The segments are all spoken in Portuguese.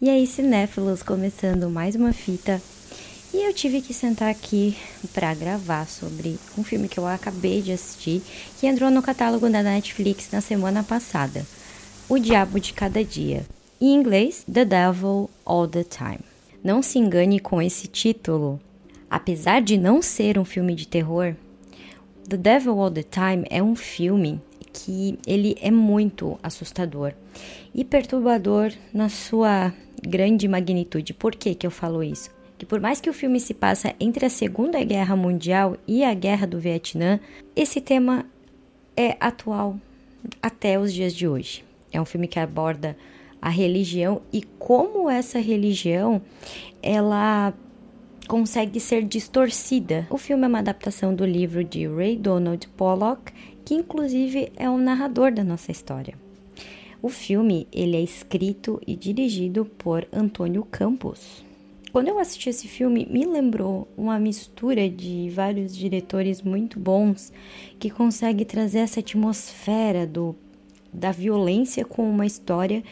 E aí, cinéfilos, começando mais uma fita. E eu tive que sentar aqui para gravar sobre um filme que eu acabei de assistir, que entrou no catálogo da Netflix na semana passada. O Diabo de Cada Dia. Em inglês, The Devil All the Time. Não se engane com esse título. Apesar de não ser um filme de terror, The Devil All the Time é um filme que ele é muito assustador e perturbador na sua grande magnitude. Por que, que eu falo isso? Que por mais que o filme se passa entre a Segunda Guerra Mundial e a Guerra do Vietnã, esse tema é atual até os dias de hoje. É um filme que aborda a religião e como essa religião ela consegue ser distorcida. O filme é uma adaptação do livro de Ray Donald Pollock, que inclusive é o narrador da nossa história. O filme ele é escrito e dirigido por Antônio Campos. Quando eu assisti esse filme, me lembrou uma mistura de vários diretores muito bons que consegue trazer essa atmosfera do, da violência com uma história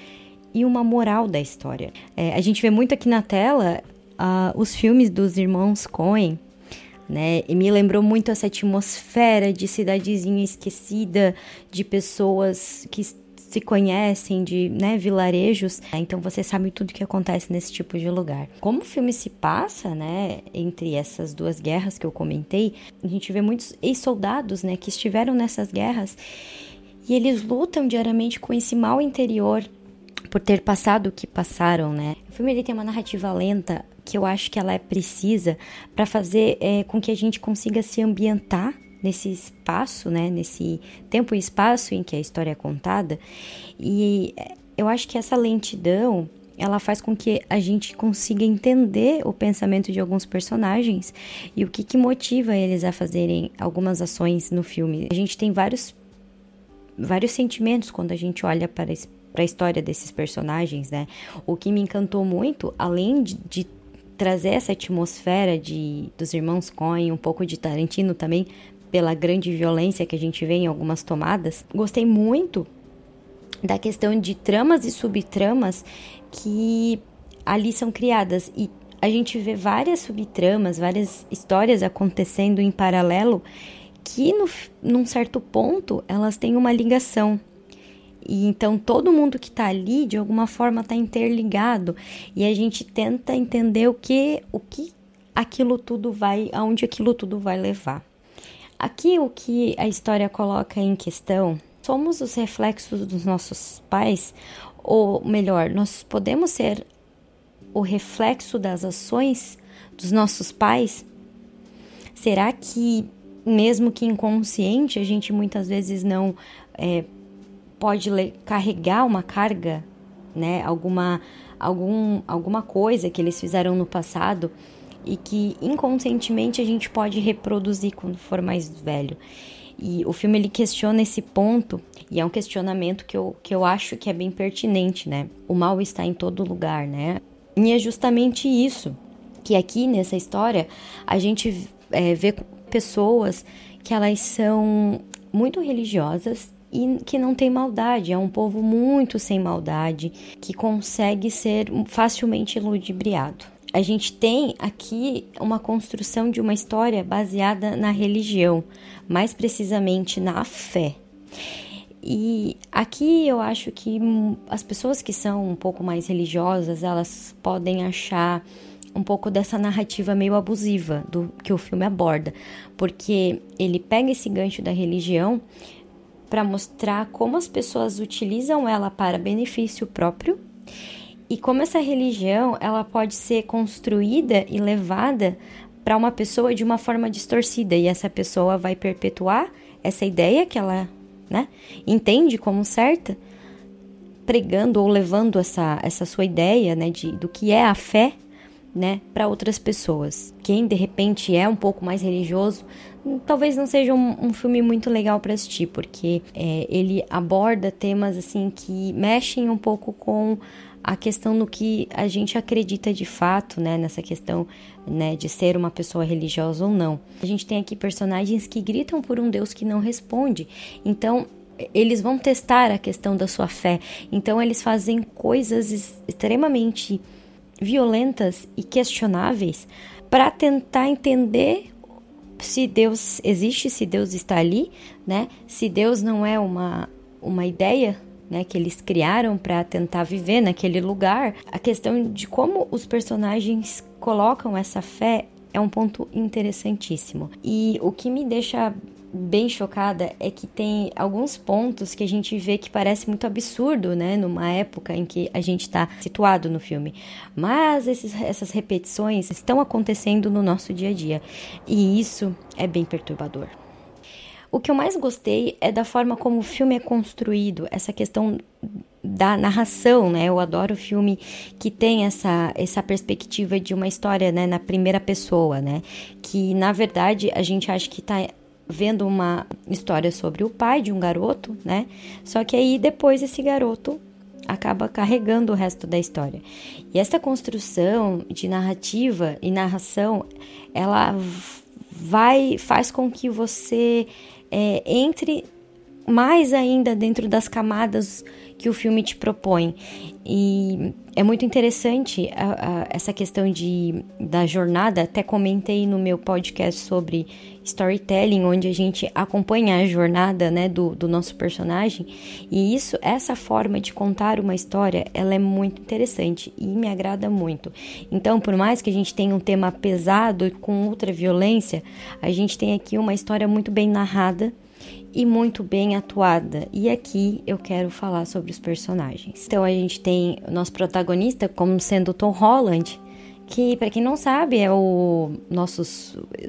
e uma moral da história. É, a gente vê muito aqui na tela uh, os filmes dos irmãos Coen, né? E me lembrou muito essa atmosfera de cidadezinha esquecida, de pessoas que se conhecem, de né, vilarejos. Então você sabe tudo que acontece nesse tipo de lugar. Como o filme se passa, né, entre essas duas guerras que eu comentei, a gente vê muitos ex-soldados, né, que estiveram nessas guerras e eles lutam diariamente com esse mal interior por ter passado o que passaram, né? O filme ele tem uma narrativa lenta que eu acho que ela é precisa para fazer é, com que a gente consiga se ambientar nesse espaço, né, nesse tempo e espaço em que a história é contada. E é, eu acho que essa lentidão ela faz com que a gente consiga entender o pensamento de alguns personagens e o que, que motiva eles a fazerem algumas ações no filme. A gente tem vários vários sentimentos quando a gente olha para para a história desses personagens, né? O que me encantou muito, além de, de trazer essa atmosfera de dos irmãos Coen, um pouco de Tarantino também, pela grande violência que a gente vê em algumas tomadas. Gostei muito da questão de tramas e subtramas que ali são criadas e a gente vê várias subtramas, várias histórias acontecendo em paralelo que no, num certo ponto elas têm uma ligação. E então todo mundo que está ali de alguma forma está interligado e a gente tenta entender o que o que aquilo tudo vai, aonde aquilo tudo vai levar. Aqui o que a história coloca em questão somos os reflexos dos nossos pais, ou melhor, nós podemos ser o reflexo das ações dos nossos pais? Será que, mesmo que inconsciente, a gente muitas vezes não é, pode carregar uma carga, né? Alguma, algum, alguma coisa que eles fizeram no passado e que inconscientemente a gente pode reproduzir quando for mais velho. E o filme ele questiona esse ponto e é um questionamento que eu, que eu acho que é bem pertinente, né? O mal está em todo lugar, né? E é justamente isso que aqui nessa história a gente é, vê pessoas que elas são muito religiosas e que não tem maldade, é um povo muito sem maldade, que consegue ser facilmente ludibriado. A gente tem aqui uma construção de uma história baseada na religião, mais precisamente na fé. E aqui eu acho que as pessoas que são um pouco mais religiosas, elas podem achar um pouco dessa narrativa meio abusiva do que o filme aborda, porque ele pega esse gancho da religião para mostrar como as pessoas utilizam ela para benefício próprio e como essa religião ela pode ser construída e levada para uma pessoa de uma forma distorcida e essa pessoa vai perpetuar essa ideia que ela né, entende como certa, pregando ou levando essa, essa sua ideia né, de, do que é a fé né, para outras pessoas. Quem de repente é um pouco mais religioso, talvez não seja um, um filme muito legal para assistir, porque é, ele aborda temas assim que mexem um pouco com a questão no que a gente acredita de fato, né, nessa questão, né, de ser uma pessoa religiosa ou não. A gente tem aqui personagens que gritam por um Deus que não responde. Então, eles vão testar a questão da sua fé. Então eles fazem coisas extremamente violentas e questionáveis para tentar entender se Deus existe, se Deus está ali, né? Se Deus não é uma, uma ideia, né, que eles criaram para tentar viver naquele lugar. A questão de como os personagens colocam essa fé é um ponto interessantíssimo. E o que me deixa bem chocada é que tem alguns pontos que a gente vê que parece muito absurdo, né, numa época em que a gente está situado no filme. Mas esses, essas repetições estão acontecendo no nosso dia a dia e isso é bem perturbador. O que eu mais gostei é da forma como o filme é construído, essa questão da narração, né? Eu adoro filme que tem essa, essa perspectiva de uma história, né, na primeira pessoa, né? Que na verdade a gente acha que está vendo uma história sobre o pai de um garoto, né? Só que aí depois esse garoto acaba carregando o resto da história. E essa construção de narrativa e narração, ela vai faz com que você é, entre mais ainda dentro das camadas que o filme te propõe. E é muito interessante essa questão de, da jornada. Até comentei no meu podcast sobre storytelling, onde a gente acompanha a jornada né, do, do nosso personagem. E isso, essa forma de contar uma história, ela é muito interessante e me agrada muito. Então, por mais que a gente tenha um tema pesado com ultra violência, a gente tem aqui uma história muito bem narrada e muito bem atuada. E aqui eu quero falar sobre os personagens. Então a gente tem o nosso protagonista como sendo Tom Holland, que para quem não sabe é o nosso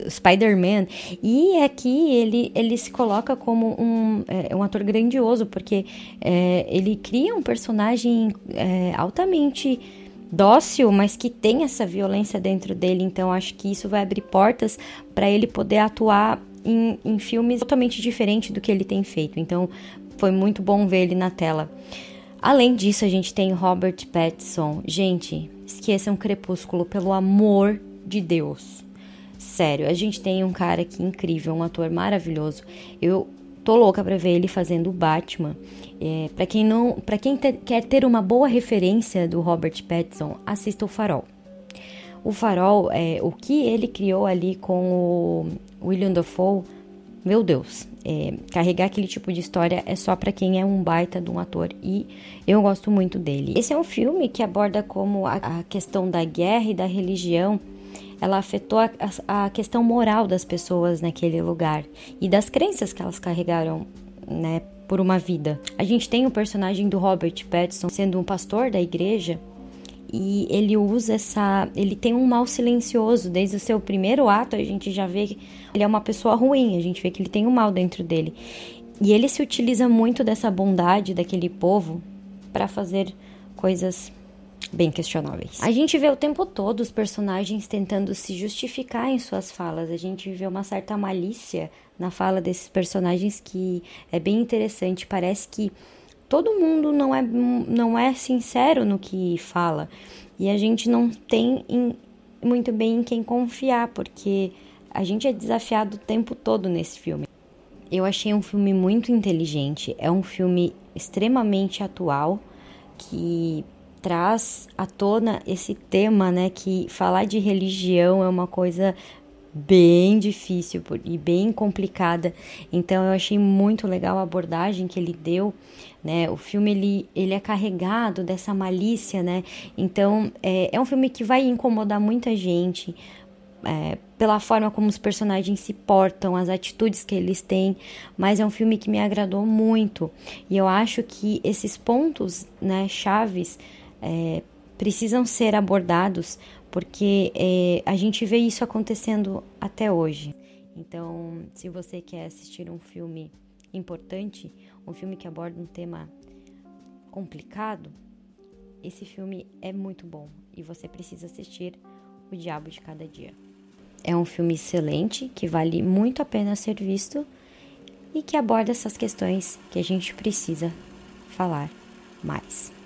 Spider-Man e aqui ele, ele se coloca como um, é, um ator grandioso porque é, ele cria um personagem é, altamente dócil, mas que tem essa violência dentro dele. Então acho que isso vai abrir portas para ele poder atuar em, em filmes totalmente diferente do que ele tem feito. Então foi muito bom ver ele na tela. Além disso, a gente tem Robert Pattinson. Gente, esqueçam Crepúsculo, pelo amor de Deus. Sério, a gente tem um cara aqui incrível, um ator maravilhoso. Eu tô louca para ver ele fazendo o Batman. É, para quem não, para quem te, quer ter uma boa referência do Robert Pattinson, assista o Farol. O Farol, é, o que ele criou ali com o William Dafoe, meu Deus, é, carregar aquele tipo de história é só para quem é um baita de um ator e eu gosto muito dele. Esse é um filme que aborda como a, a questão da guerra e da religião ela afetou a, a, questão moral das pessoas naquele lugar e das crenças que elas carregaram, né, por uma vida. A gente tem o personagem do Robert Pattinson sendo um pastor da igreja e ele usa essa. Ele tem um mal silencioso. Desde o seu primeiro ato, a gente já vê que ele é uma pessoa ruim, a gente vê que ele tem um mal dentro dele. E ele se utiliza muito dessa bondade daquele povo para fazer coisas bem questionáveis. A gente vê o tempo todo os personagens tentando se justificar em suas falas. A gente vê uma certa malícia na fala desses personagens que é bem interessante. Parece que todo mundo não é, não é sincero no que fala. E a gente não tem em, muito bem em quem confiar, porque a gente é desafiado o tempo todo nesse filme. Eu achei um filme muito inteligente, é um filme extremamente atual que traz à tona esse tema, né, que falar de religião é uma coisa bem difícil e bem complicada. Então eu achei muito legal a abordagem que ele deu, né? O filme ele, ele é carregado dessa malícia, né? Então é, é um filme que vai incomodar muita gente. É, pela forma como os personagens se portam, as atitudes que eles têm, mas é um filme que me agradou muito e eu acho que esses pontos, né, chaves, é, precisam ser abordados porque é, a gente vê isso acontecendo até hoje. Então, se você quer assistir um filme importante, um filme que aborda um tema complicado, esse filme é muito bom e você precisa assistir O Diabo de Cada Dia. É um filme excelente que vale muito a pena ser visto e que aborda essas questões que a gente precisa falar mais.